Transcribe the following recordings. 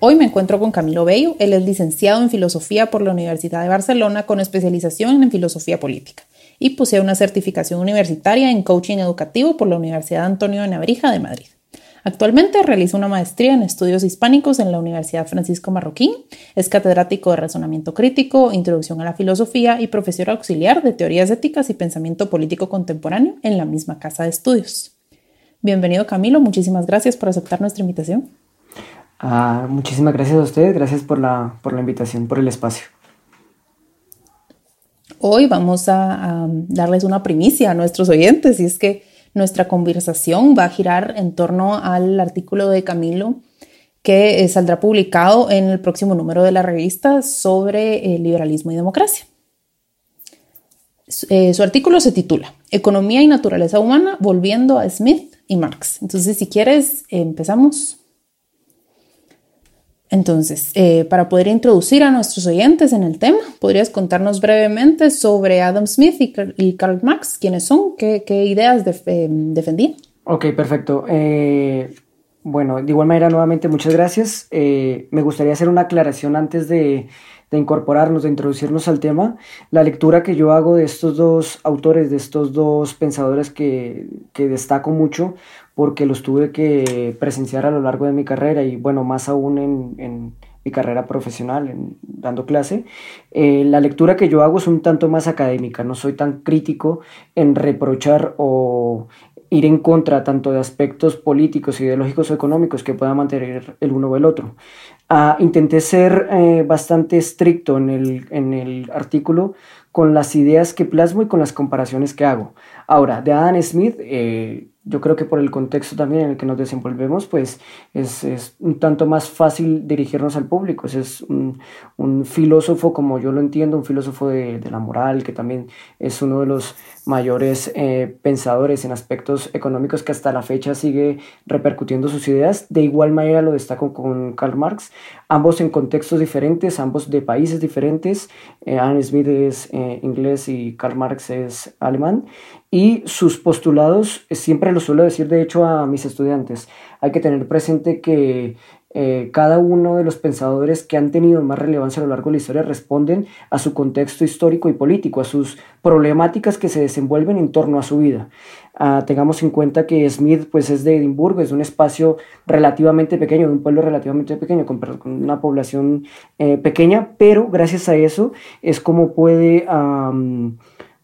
Hoy me encuentro con Camilo Bello. Él es licenciado en Filosofía por la Universidad de Barcelona con especialización en Filosofía Política y posee una certificación universitaria en Coaching Educativo por la Universidad Antonio de Nebrija de Madrid. Actualmente realiza una maestría en estudios hispánicos en la Universidad Francisco Marroquín, es catedrático de razonamiento crítico, introducción a la filosofía y profesor auxiliar de teorías éticas y pensamiento político contemporáneo en la misma casa de estudios. Bienvenido Camilo, muchísimas gracias por aceptar nuestra invitación. Ah, muchísimas gracias a ustedes, gracias por la, por la invitación, por el espacio. Hoy vamos a, darles una primicia a nuestros oyentes y es que nuestra conversación va a girar en torno al artículo de Camilo que saldrá publicado en el próximo número de la revista sobre eh, liberalismo y democracia. Eh, su artículo se titula Economía y Naturaleza Humana, volviendo a Smith y Marx. Entonces, si quieres, empezamos. Entonces, eh, para poder introducir a nuestros oyentes en el tema, ¿podrías contarnos brevemente sobre Adam Smith y, Karl Marx? ¿Quiénes son? ¿Qué, ideas eh, defendían? Ok, perfecto. Eh, bueno, de igual manera, nuevamente, muchas gracias. me gustaría hacer una aclaración antes de, incorporarnos, de introducirnos al tema. La lectura que yo hago de estos dos autores, de estos dos pensadores que destaco mucho, porque los tuve que presenciar a lo largo de mi carrera y bueno, más aún en, mi carrera profesional, dando clase. Eh, la lectura que yo hago es un tanto más académica, no soy tan crítico en reprochar o ir en contra tanto de aspectos políticos, ideológicos o económicos que pueda mantener el uno o el otro. Ah, intenté ser eh, bastante estricto en el, en el artículo con las ideas que plasmo y con las comparaciones que hago. Ahora, de Adam Smith, eh, yo creo que por el contexto también en el que nos desenvolvemos, pues es, es un tanto más fácil dirigirnos al público. Es un, un filósofo, como yo lo entiendo, un filósofo de, de, la moral, que también es uno de los mayores eh, pensadores en aspectos económicos que hasta la fecha sigue repercutiendo sus ideas. De igual manera lo destaco con Karl Marx, ambos en contextos diferentes, ambos de países diferentes. Eh, Adam Smith es eh, inglés y Karl Marx es alemán. Y sus postulados, siempre lo suelo decir de hecho a mis estudiantes, hay que tener presente que eh, cada uno de los pensadores que han tenido más relevancia a lo largo de la historia responden a su contexto histórico y político, a sus problemáticas que se desenvuelven en torno a su vida. Ah, tengamos en cuenta que Smith pues, es de Edimburgo, es un espacio relativamente pequeño, de un pueblo relativamente pequeño, con, una población eh, pequeña, pero gracias a eso es como puede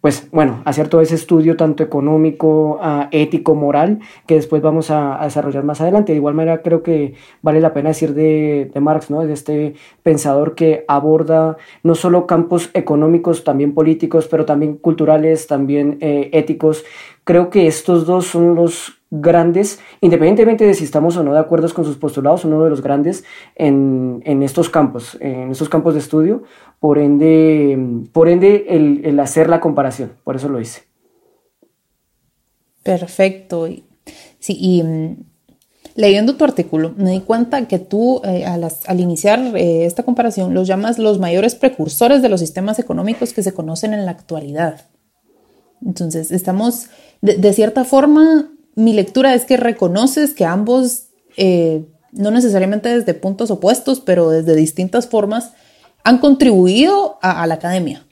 pues bueno, hacer todo ese estudio tanto económico, uh, ético, moral, que después vamos a, desarrollar más adelante. De igual manera creo que vale la pena decir de, Marx, ¿no? De este pensador que aborda no solo campos económicos, también políticos, pero también culturales, también eh, éticos. Creo que estos dos son los grandes, independientemente de si estamos o no de acuerdo con sus postulados, uno de los grandes en, en, estos campos, en estos campos de estudio, por ende, por ende el, el hacer la comparación, por eso lo hice. Perfecto. Sí, y mm, leyendo tu artículo, me di cuenta que tú eh, al, al, iniciar eh, esta comparación los llamas los mayores precursores de los sistemas económicos que se conocen en la actualidad. Entonces, estamos, de, de cierta forma, mi lectura es que reconoces que ambos, eh, no necesariamente desde puntos opuestos, pero desde distintas formas, han contribuido a, la academia.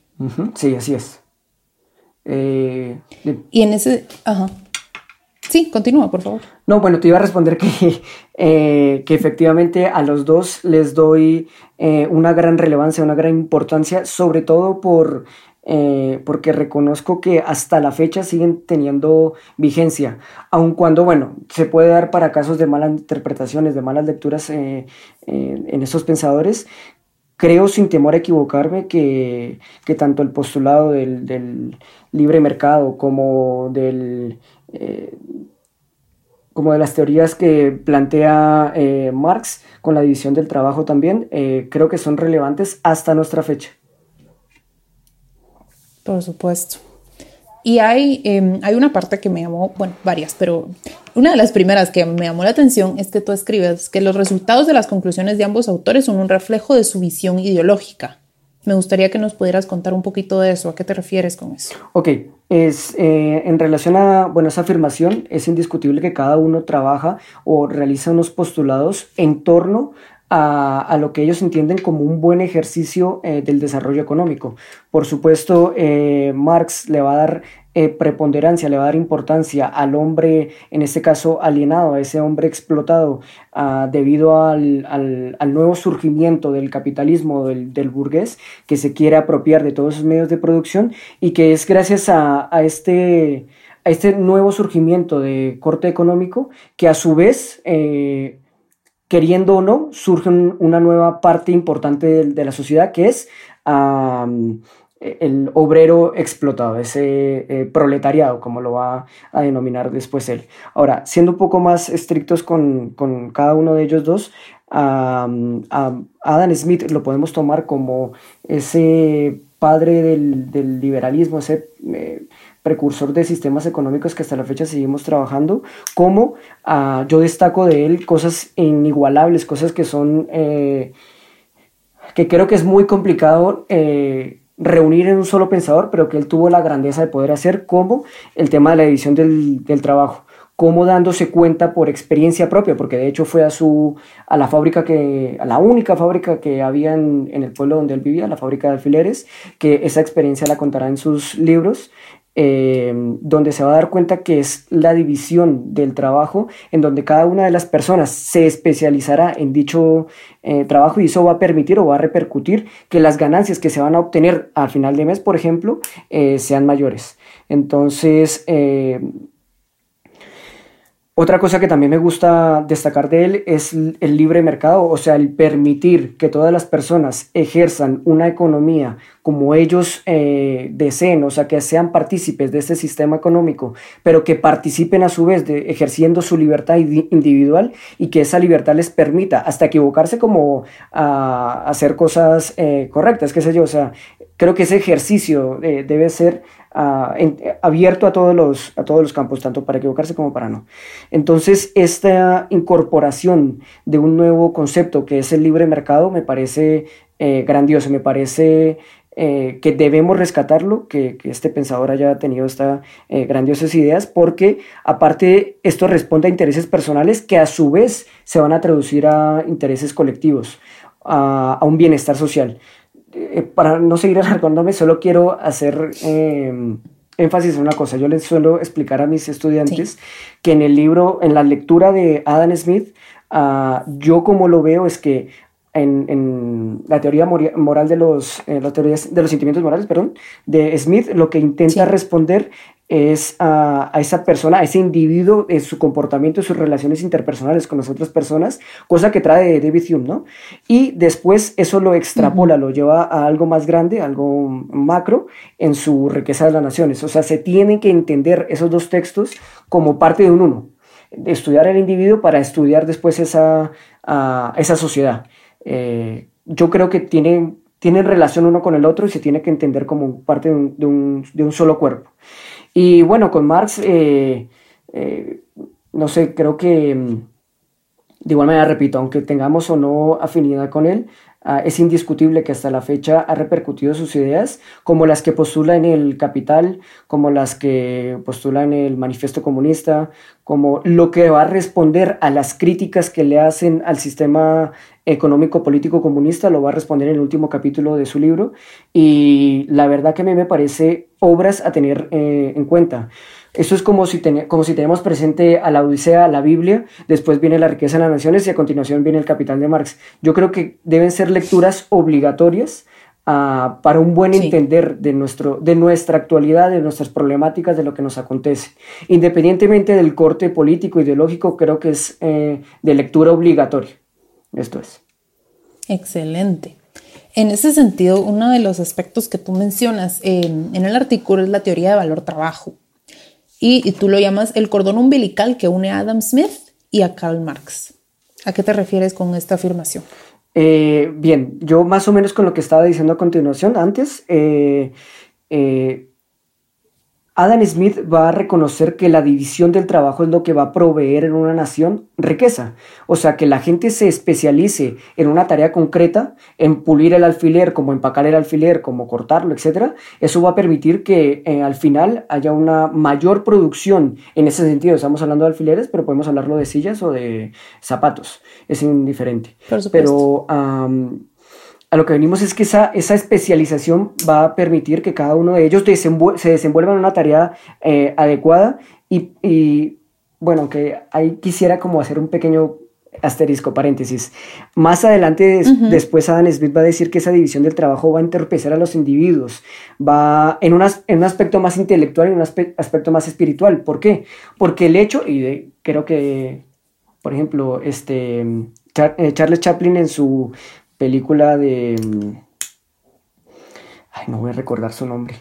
Sí, así es. Eh, y en ese... Ajá. Sí, continúa, por favor. No, bueno, te iba a responder que, eh, que efectivamente a los dos les doy una gran relevancia, una gran importancia, sobre todo por eh, porque reconozco que hasta la fecha siguen teniendo vigencia, aun cuando, bueno, se puede dar para casos de malas interpretaciones, de malas lecturas eh, eh, en estos pensadores. Creo sin temor a equivocarme que, que tanto el postulado del, del, libre mercado como del como de las teorías que plantea Marx con la división del trabajo también, creo que son relevantes hasta nuestra fecha. Por supuesto. Y hay, em, hay una parte que me llamó, bueno, varias, pero una de las primeras que me llamó la atención es que tú escribes que los resultados de las conclusiones de ambos autores son un reflejo de su visión ideológica. Me gustaría que nos pudieras contar un poquito de eso. ¿A qué te refieres con eso? Ok, es, eh, en relación a bueno, esa afirmación, es indiscutible que cada uno trabaja o realiza unos postulados en torno a, lo que ellos entienden como un buen ejercicio eh, del desarrollo económico. Por supuesto, eh, Marx le va a dar eh, preponderancia, le va a dar importancia al hombre, en este caso alienado, a ese hombre explotado, ah, debido al, nuevo surgimiento del capitalismo, del, burgués, que se quiere apropiar de todos esos medios de producción y que es gracias a, este a este nuevo surgimiento de corte económico que a su vez queriendo o no, surge una nueva parte importante de, la sociedad que es el obrero explotado, ese eh, proletariado, como lo va a denominar después él. Ahora, siendo un poco más estrictos con, cada uno de ellos dos, a Adam Smith lo podemos tomar como ese padre del, liberalismo, ese eh, precursor de sistemas económicos que hasta la fecha seguimos trabajando, como ah, yo destaco de él cosas inigualables, cosas que son, eh, que creo que es muy complicado eh, reunir en un solo pensador, pero que él tuvo la grandeza de poder hacer, como el tema de la edición del, del trabajo como dándose cuenta por experiencia propia, porque de hecho fue a su a la fábrica que a la única fábrica que había en, en, el pueblo donde él vivía, la fábrica de alfileres, que esa experiencia la contará en sus libros eh, donde se va a dar cuenta que es la división del trabajo, en donde cada una de las personas se especializará en dicho eh, trabajo y eso va a permitir o va a repercutir que las ganancias que se van a obtener al final de mes, por ejemplo, eh, sean mayores. Entonces, otra cosa que también me gusta destacar de él es el libre mercado, o sea, el permitir que todas las personas ejerzan una economía como ellos eh, deseen, o sea, que sean partícipes de este sistema económico, pero que participen a su vez de ejerciendo su libertad individual y que esa libertad les permita hasta equivocarse como a hacer cosas eh, correctas, qué sé yo, o sea, creo que ese ejercicio eh, debe ser abierto a todos, los, a todos los campos, tanto para equivocarse como para no. Entonces, esta incorporación de un nuevo concepto que es el libre mercado me parece eh, grandioso, me parece eh, que debemos rescatarlo, que, este pensador haya tenido estas eh, grandiosas ideas, porque aparte esto responde a intereses personales que a su vez se van a traducir a intereses colectivos, a un bienestar social. Eh, para no seguir alargándome, solo quiero hacer em, énfasis en una cosa. Yo les suelo explicar a mis estudiantes que en el libro, en la lectura de Adam Smith, ah, yo como lo veo es que en, la teoría moral de los, eh, de los sentimientos morales, perdón, de Smith, lo que intenta responder es a, esa persona, a ese individuo, en su comportamiento, sus relaciones interpersonales con las otras personas, cosa que trae David Hume, ¿no? Y después eso lo extrapola, lo lleva a algo más grande, algo macro, en su riqueza de las naciones. O sea, se tienen que entender esos dos textos como parte de un uno. Estudiar el individuo para estudiar después esa, esa sociedad. Eh, yo creo que tienen, tienen relación uno con el otro y se tiene que entender como parte de un, de un, de un solo cuerpo. Y bueno, con Marx, eh, eh, no sé, creo que mm, de igual manera, repito, aunque tengamos o no afinidad con él, ah, es indiscutible que hasta la fecha ha repercutido sus ideas, como las que postula en el Capital, como las que postula en el Manifiesto Comunista, como lo que va a responder a las críticas que le hacen al sistema económico político comunista, lo va a responder en el último capítulo de su libro, y la verdad que a mí me parece obras a tener eh, en cuenta. Eso es como si, como si tenemos presente a la Odisea, a la Biblia, después viene la riqueza de las naciones y a continuación viene el capital de Marx. Yo creo que deben ser lecturas obligatorias ah, para un buen entender de, nuestro, de nuestra actualidad, de nuestras problemáticas, de lo que nos acontece. Independientemente del corte político, ideológico, creo que es eh, de lectura obligatoria. Esto es. Excelente. En ese sentido, uno de los aspectos que tú mencionas en el artículo es la teoría de valor trabajo y, tú lo llamas el cordón umbilical que une a Adam Smith y a Karl Marx. ¿A qué te refieres con esta afirmación? Eh, bien, yo más o menos con lo que estaba diciendo a continuación antes, eh, eh, Adam Smith va a reconocer que la división del trabajo es lo que va a proveer en una nación riqueza. O sea, que la gente se especialice en una tarea concreta, en pulir el alfiler, como empacar el alfiler, como cortarlo, etc. Eso va a permitir que eh, al final haya una mayor producción en ese sentido. Estamos hablando de alfileres, pero podemos hablarlo de sillas o de zapatos. Es indiferente. Pero a lo que venimos es que esa, esa especialización va a permitir que cada uno de ellos se desenvuelva en una tarea eh, adecuada y, bueno, que ahí quisiera como hacer un pequeño asterisco, paréntesis. Más adelante, después Adam Smith va a decir que esa división del trabajo va a entorpecer a los individuos, va en, en un aspecto más intelectual y un aspecto más espiritual. ¿Por qué? Porque el hecho, y creo que, por ejemplo, este, eh, Charles Chaplin en su película de... Mm, ay, no voy a recordar su nombre.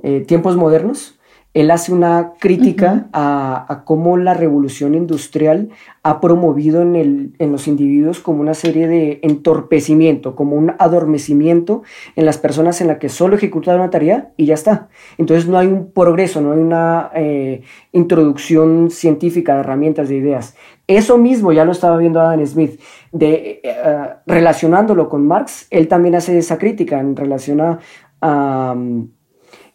Eh, Tiempos modernos. Él hace una crítica a, cómo la revolución industrial ha promovido en, el, en, los individuos como una serie de entorpecimiento, como un adormecimiento en las personas en la que solo ejecutan una tarea y ya está. Entonces no hay un progreso, no hay una eh, introducción científica de herramientas, de ideas. Eso mismo ya lo estaba viendo Adam Smith, de, eh, relacionándolo con Marx, él también hace esa crítica en relación a mm,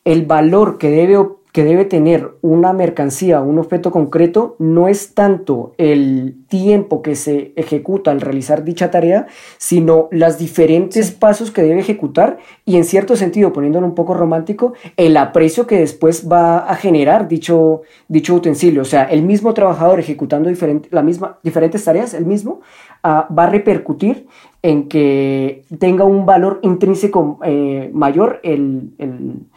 el valor que debe que debe tener una mercancía, un objeto concreto, no es tanto el tiempo que se ejecuta al realizar dicha tarea, sino los diferentes pasos que debe ejecutar y en cierto sentido, poniéndolo un poco romántico, el aprecio que después va a generar dicho, dicho utensilio. O sea, el mismo trabajador ejecutando la misma, diferentes tareas, el mismo, ah, va a repercutir en que tenga un valor intrínseco eh, mayor el el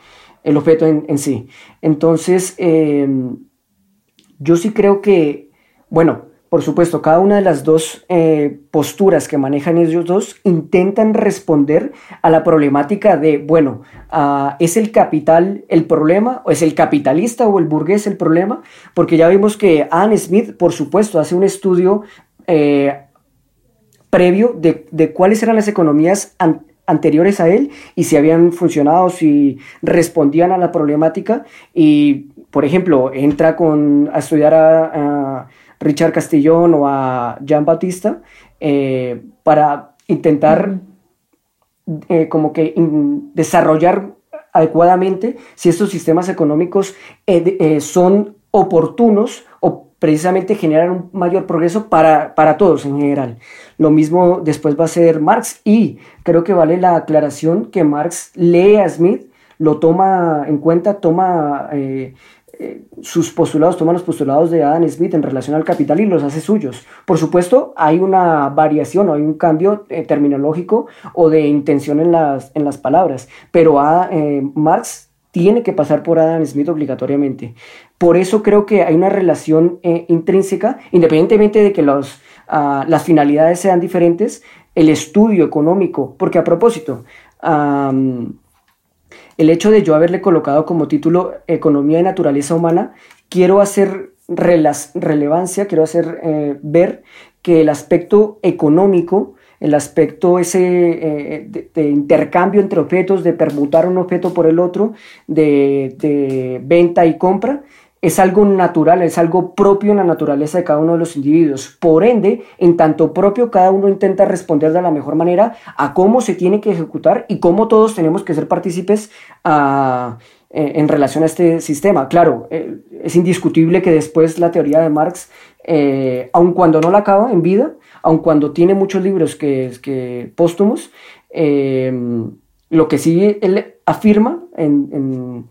objeto en, sí. Entonces, em, yo sí creo que, bueno, por supuesto, cada una de las dos eh, posturas que manejan ellos dos intentan responder a la problemática de, bueno, ah, ¿es el capital el problema? ¿O es el capitalista o el burgués el problema? Porque ya vimos que Anne Smith, por supuesto, hace un estudio eh, previo de, de, cuáles eran las economías anteriores a él y si habían funcionado, si respondían a la problemática. Y, por ejemplo, entra con, a estudiar a, Richard Castillón o a Jean Bautista eh, para intentar eh, como que desarrollar adecuadamente si estos sistemas económicos eh, son oportunos o precisamente generar un mayor progreso para, para, todos en general. Lo mismo después va a ser Marx y creo que vale la aclaración que Marx lee a Smith, lo toma en cuenta, toma eh, eh, sus postulados, toma los postulados de Adam Smith en relación al capital y los hace suyos. Por supuesto, hay una variación o hay un cambio eh, terminológico o de intención en las, en las palabras, pero a, Marx tiene que pasar por Adam Smith obligatoriamente. Por eso creo que hay una relación eh, intrínseca, independientemente de que ah, las finalidades sean diferentes, el estudio económico, porque a propósito, el hecho de yo haberle colocado como título Economía y Naturaleza Humana, quiero hacer relevancia, quiero hacer eh, ver que el aspecto económico el aspecto ese eh, de, intercambio entre objetos, de permutar un objeto por el otro, de, venta y compra, es algo natural, es algo propio en la naturaleza de cada uno de los individuos. Por ende, en tanto propio, cada uno intenta responder de la mejor manera a cómo se tiene que ejecutar y cómo todos tenemos que ser partícipes eh, en relación a este sistema. Claro, eh, es indiscutible que después la teoría de Marx, aun cuando no la acaba en vida, aun cuando tiene muchos libros que, que póstumos, eh, lo que sí él afirma en,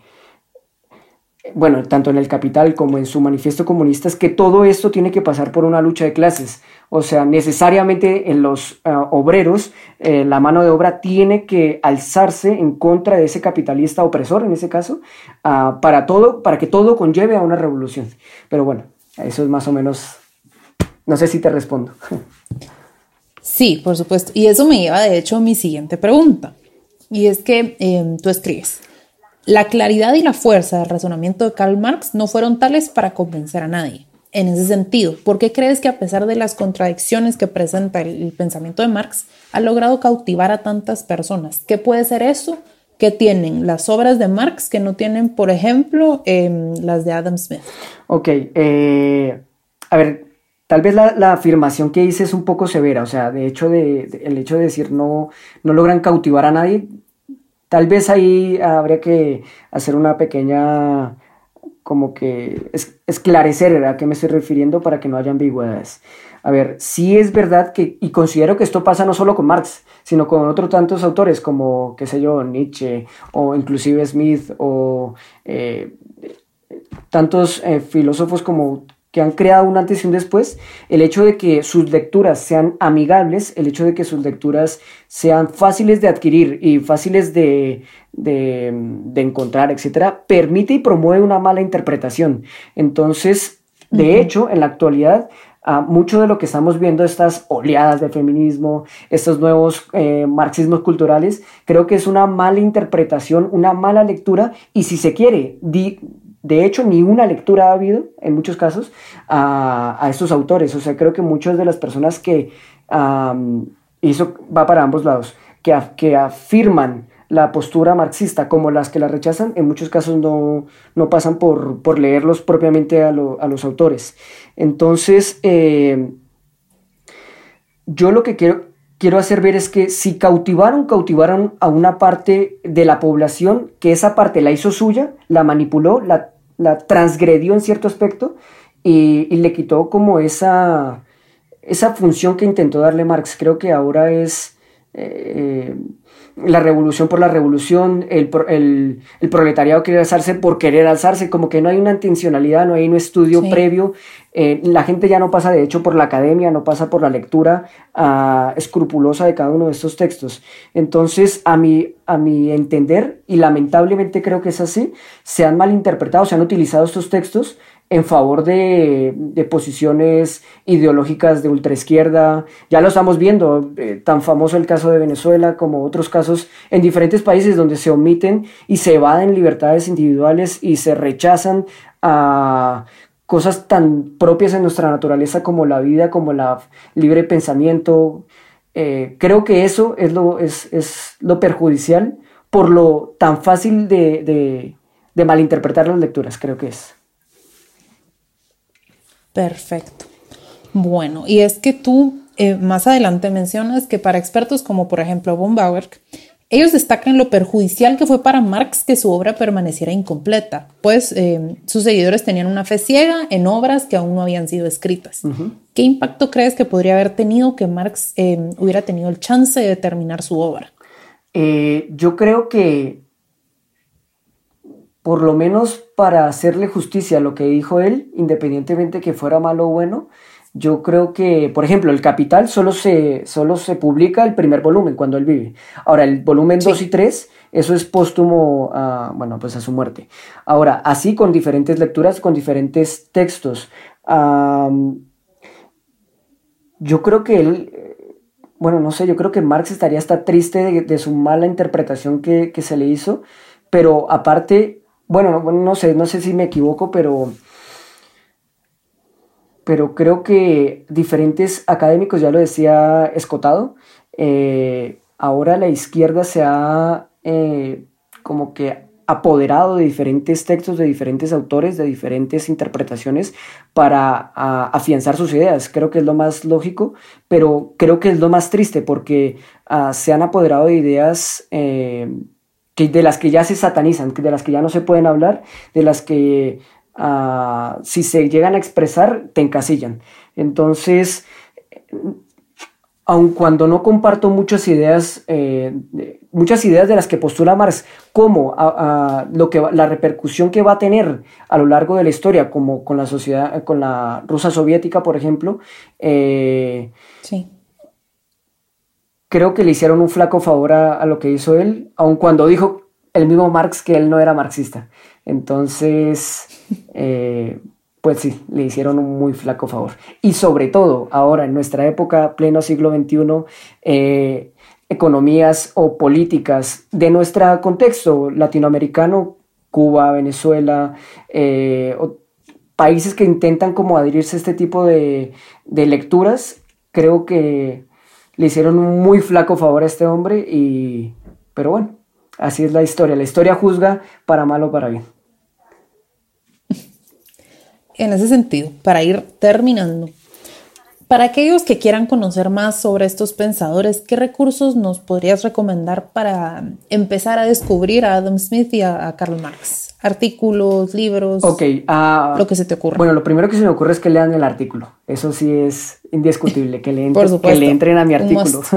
bueno, tanto en el Capital como en su manifiesto comunista, es que todo esto tiene que pasar por una lucha de clases. O sea, necesariamente en los eh, obreros eh, la mano de obra tiene que alzarse en contra de ese capitalista opresor, en ese caso, ah, para, todo, para que todo conlleve a una revolución. Pero bueno, eso es más o menos, no sé si te respondo. Sí, por supuesto. Y eso me lleva, de hecho, a mi siguiente pregunta. Y es que em, tú escribes, la claridad y la fuerza del razonamiento de Karl Marx no fueron tales para convencer a nadie. En ese sentido, ¿por qué crees que a pesar de las contradicciones que presenta el, pensamiento de Marx, ha logrado cautivar a tantas personas? ¿Qué puede ser eso que tienen las obras de Marx que no tienen, por ejemplo, em, las de Adam Smith? Ok, eh, a ver, tal vez la, afirmación que hice es un poco severa, o sea, de hecho, de, el hecho de decir no, no logran cautivar a nadie, tal vez ahí habría que hacer una pequeña como que esclarecer a qué me estoy refiriendo para que no haya ambigüedades. A ver, sí es verdad que, y considero que esto pasa no solo con Marx, sino con otros tantos autores como, qué sé yo, Nietzsche o inclusive Smith o eh, tantos eh, filósofos como que han creado un antes y un después, el hecho de que sus lecturas sean amigables, el hecho de que sus lecturas sean fáciles de adquirir y fáciles de, de, de encontrar, etcétera, permite y promueve una mala interpretación. Entonces, de hecho, en la actualidad, mucho de lo que estamos viendo, estas oleadas de feminismo, estos nuevos eh, marxismos culturales, creo que es una mala interpretación, una mala lectura y si se quiere, de hecho, ni una lectura ha habido, en muchos casos, a, estos autores. O sea, creo que muchas de las personas que, y eso va para ambos lados, que, que afirman la postura marxista como las que la rechazan, en muchos casos no, no pasan por, por, leerlos propiamente a, a, los autores. Entonces, eh, yo lo que quiero, quiero hacer ver es que si cautivaron, cautivaron a una parte de la población, que esa parte la hizo suya, la manipuló, la, la transgredió en cierto aspecto y, y, le quitó como esa, esa función que intentó darle Marx. Creo que ahora es... Eh, la revolución por la revolución, el, proletariado quiere alzarse por querer alzarse, como que no hay una intencionalidad, no hay un estudio previo, eh, la gente ya no pasa de hecho por la academia, no pasa por la lectura ah, escrupulosa de cada uno de estos textos. Entonces, a mi, a mi entender, y lamentablemente creo que es así, se han malinterpretado, se han utilizado estos textos en favor de, posiciones ideológicas de ultraizquierda. Ya lo estamos viendo, eh, tan famoso el caso de Venezuela como otros casos en diferentes países donde se omiten y se evaden libertades individuales y se rechazan a cosas tan propias en nuestra naturaleza como la vida, como el libre pensamiento. Eh, creo que eso es lo, es, lo perjudicial por lo tan fácil de malinterpretar las lecturas, creo que es. Perfecto. Bueno, y es que tú eh, más adelante mencionas que para expertos como por ejemplo von Bauer, ellos destacan lo perjudicial que fue para Marx que su obra permaneciera incompleta, pues eh, sus seguidores tenían una fe ciega en obras que aún no habían sido escritas. ¿Qué impacto crees que podría haber tenido que Marx eh, hubiera tenido el chance de terminar su obra? yo creo que por lo menos para hacerle justicia a lo que dijo él, independientemente que fuera malo o bueno, yo creo que, por ejemplo, el Capital solo se, solo se publica el primer volumen cuando él vive. Ahora, el volumen 2 y 3, eso es póstumo a, bueno, pues a su muerte. Ahora, así con diferentes lecturas, con diferentes textos. yo creo que él, bueno, no sé, yo creo que Marx estaría hasta triste de, su mala interpretación que, que se le hizo, pero aparte bueno, no, sé, no sé si me equivoco, pero, pero creo que diferentes académicos, ya lo decía Escotado, eh, ahora la izquierda se ha eh, como que apoderado de diferentes textos, de diferentes autores, de diferentes interpretaciones para afianzar sus ideas. Creo que es lo más lógico, pero creo que es lo más triste porque ah, se han apoderado de ideas eh, de las que ya se satanizan, de las que ya no se pueden hablar, de las que ah, si se llegan a expresar, te encasillan. Entonces, aun cuando no comparto muchas ideas, eh, muchas ideas de las que postula Marx, como lo que, la repercusión que va a tener a lo largo de la historia, como con la sociedad, con la Rusia soviética, por ejemplo, eh, sí creo que le hicieron un flaco favor a, lo que hizo él, aun cuando dijo el mismo Marx que él no era marxista. Entonces, eh, pues sí, le hicieron un muy flaco favor. Y sobre todo, ahora en nuestra época, pleno siglo XXI, eh, economías o políticas de nuestro contexto latinoamericano, Cuba, Venezuela, eh, países que intentan como adherirse a este tipo de, de lecturas, creo que le hicieron un muy flaco favor a este hombre y... Pero bueno, Así es la historia. La historia juzga para mal o para bien. En ese sentido, para ir terminando, para aquellos que quieran conocer más sobre estos pensadores, ¿qué recursos nos podrías recomendar para empezar a descubrir a Adam Smith y a, Karl Marx? Artículos, libros, okay, uh, lo que se te ocurra. Bueno, lo primero que se me ocurre es que lean el artículo. Eso sí es indiscutible, que le, entren a mi artículo.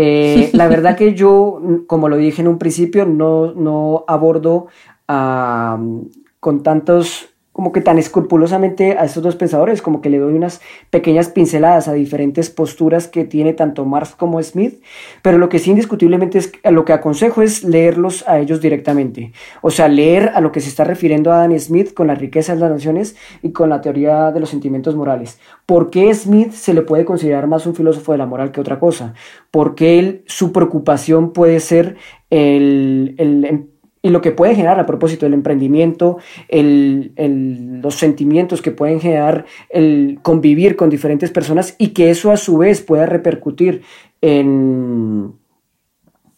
Eh, la verdad que yo, como lo dije en un principio, no, no abordo uh, con tantos como que tan escrupulosamente a estos dos pensadores, como que le doy unas pequeñas pinceladas a diferentes posturas que tiene tanto Marx como Smith, pero lo que sí indiscutiblemente es lo que aconsejo es leerlos a ellos directamente, o sea, leer a lo que se está refiriendo Adam Smith con la riqueza de las naciones y con la teoría de los sentimientos morales. ¿Por qué Smith se le puede considerar más un filósofo de la moral que otra cosa? Porque él, su preocupación puede ser el, el y lo que puede generar a propósito del emprendimiento, los sentimientos que pueden generar el convivir con diferentes personas y que eso a su vez pueda repercutir en,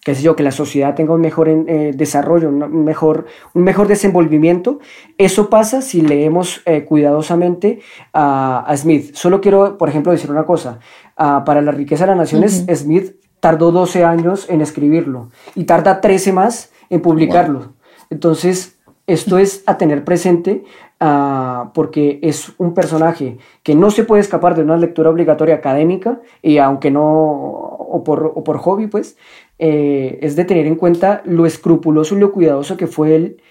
qué sé yo, que la sociedad tenga un mejor eh, desarrollo, un mejor, un mejor desenvolvimiento. Eso pasa si leemos eh, cuidadosamente a, Smith. Solo quiero, por ejemplo, decir una cosa. Ah, para la riqueza de las naciones, Smith tardó 12 años en escribirlo y tarda 13 más en publicarlo. Entonces, esto es a tener presente uh, porque es un personaje que no se puede escapar de una lectura obligatoria académica y aunque no, o por, o por hobby, pues, eh, es de tener en cuenta lo escrupuloso y lo cuidadoso que fue él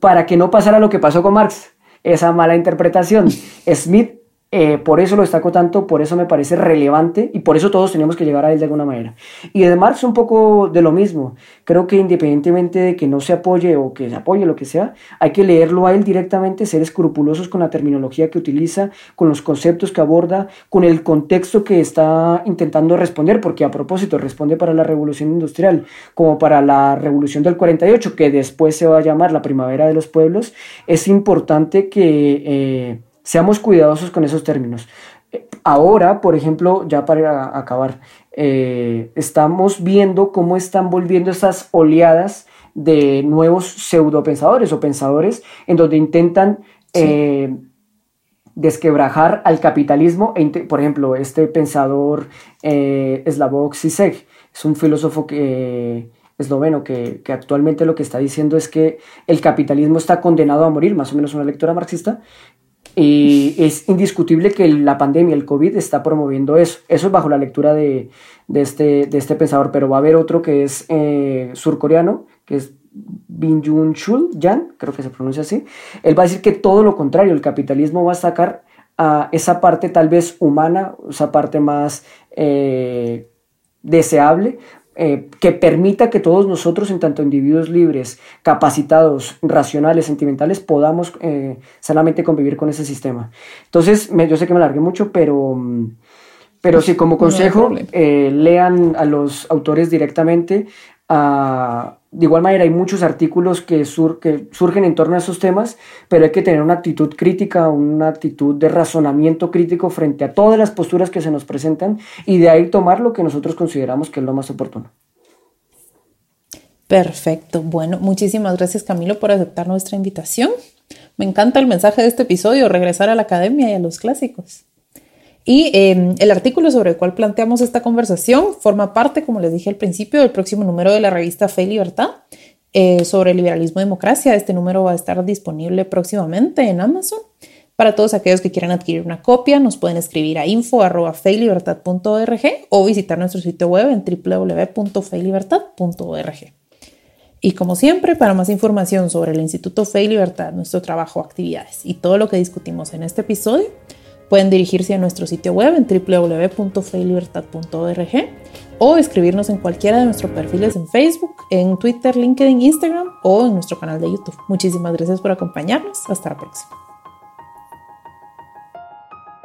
para que no pasara lo que pasó con Marx, esa mala interpretación. Smith eh, por eso lo destaco tanto, por eso me parece relevante y por eso todos tenemos que llegar a él de alguna manera. Y de Marx un poco de lo mismo. Creo que independientemente de que no se apoye o que se apoye lo que sea, hay que leerlo a él directamente, ser escrupulosos con la terminología que utiliza, con los conceptos que aborda, con el contexto que está intentando responder, porque a propósito responde para la revolución industrial, como para la revolución del 48, que después se va a llamar la primavera de los pueblos. Es importante que... Eh, Seamos cuidadosos con esos términos. Ahora, por ejemplo, ya para acabar, eh, estamos viendo cómo están volviendo estas oleadas de nuevos pseudopensadores o pensadores en donde intentan eh, desquebrajar al capitalismo. E por ejemplo, este pensador eh, Slavoj Zizek es un filósofo que, esloveno que, que, actualmente lo que está diciendo es que el capitalismo está condenado a morir, más o menos una lectura marxista, y es indiscutible que la pandemia, el COVID, está promoviendo eso. Eso es bajo la lectura de, este, de este pensador, pero va a haber otro que es eh, surcoreano, que es Bin Chul Jan, creo que se pronuncia así. Él va a decir que todo lo contrario, el capitalismo va a sacar a esa parte tal vez humana, esa parte más eh, deseable, eh, que permita que todos nosotros, en tanto individuos libres, capacitados, racionales, sentimentales, podamos eh, sanamente convivir con ese sistema. Entonces, yo sé que me alargué mucho, pero, mm, pero sí, como consejo, eh, lean a los autores directamente. A, de igual manera, hay muchos artículos que, surgen en torno a esos temas, pero hay que tener una actitud crítica, una actitud de razonamiento crítico frente a todas las posturas que se nos presentan y de ahí tomar lo que nosotros consideramos que es lo más oportuno. Perfecto. Bueno, muchísimas gracias Camilo por aceptar nuestra invitación. Me encanta el mensaje de este episodio, regresar a la academia y a los clásicos. Y em, el artículo sobre el cual planteamos esta conversación forma parte, como les dije al principio, del próximo número de la revista Fe y Libertad eh, sobre liberalismo y democracia. Este número va a estar disponible próximamente en Amazon. Para todos aquellos que quieran adquirir una copia, nos pueden escribir a info.feylibertad.org o visitar nuestro sitio web en www.feylibertad.org. Y como siempre, para más información sobre el Instituto Fe y Libertad, nuestro trabajo, actividades y todo lo que discutimos en este episodio, Pueden dirigirse a nuestro sitio web en www.feylibertad.org o escribirnos en cualquiera de nuestros perfiles en Facebook, en Twitter, LinkedIn, Instagram o en nuestro canal de YouTube. Muchísimas gracias por acompañarnos. Hasta la próxima.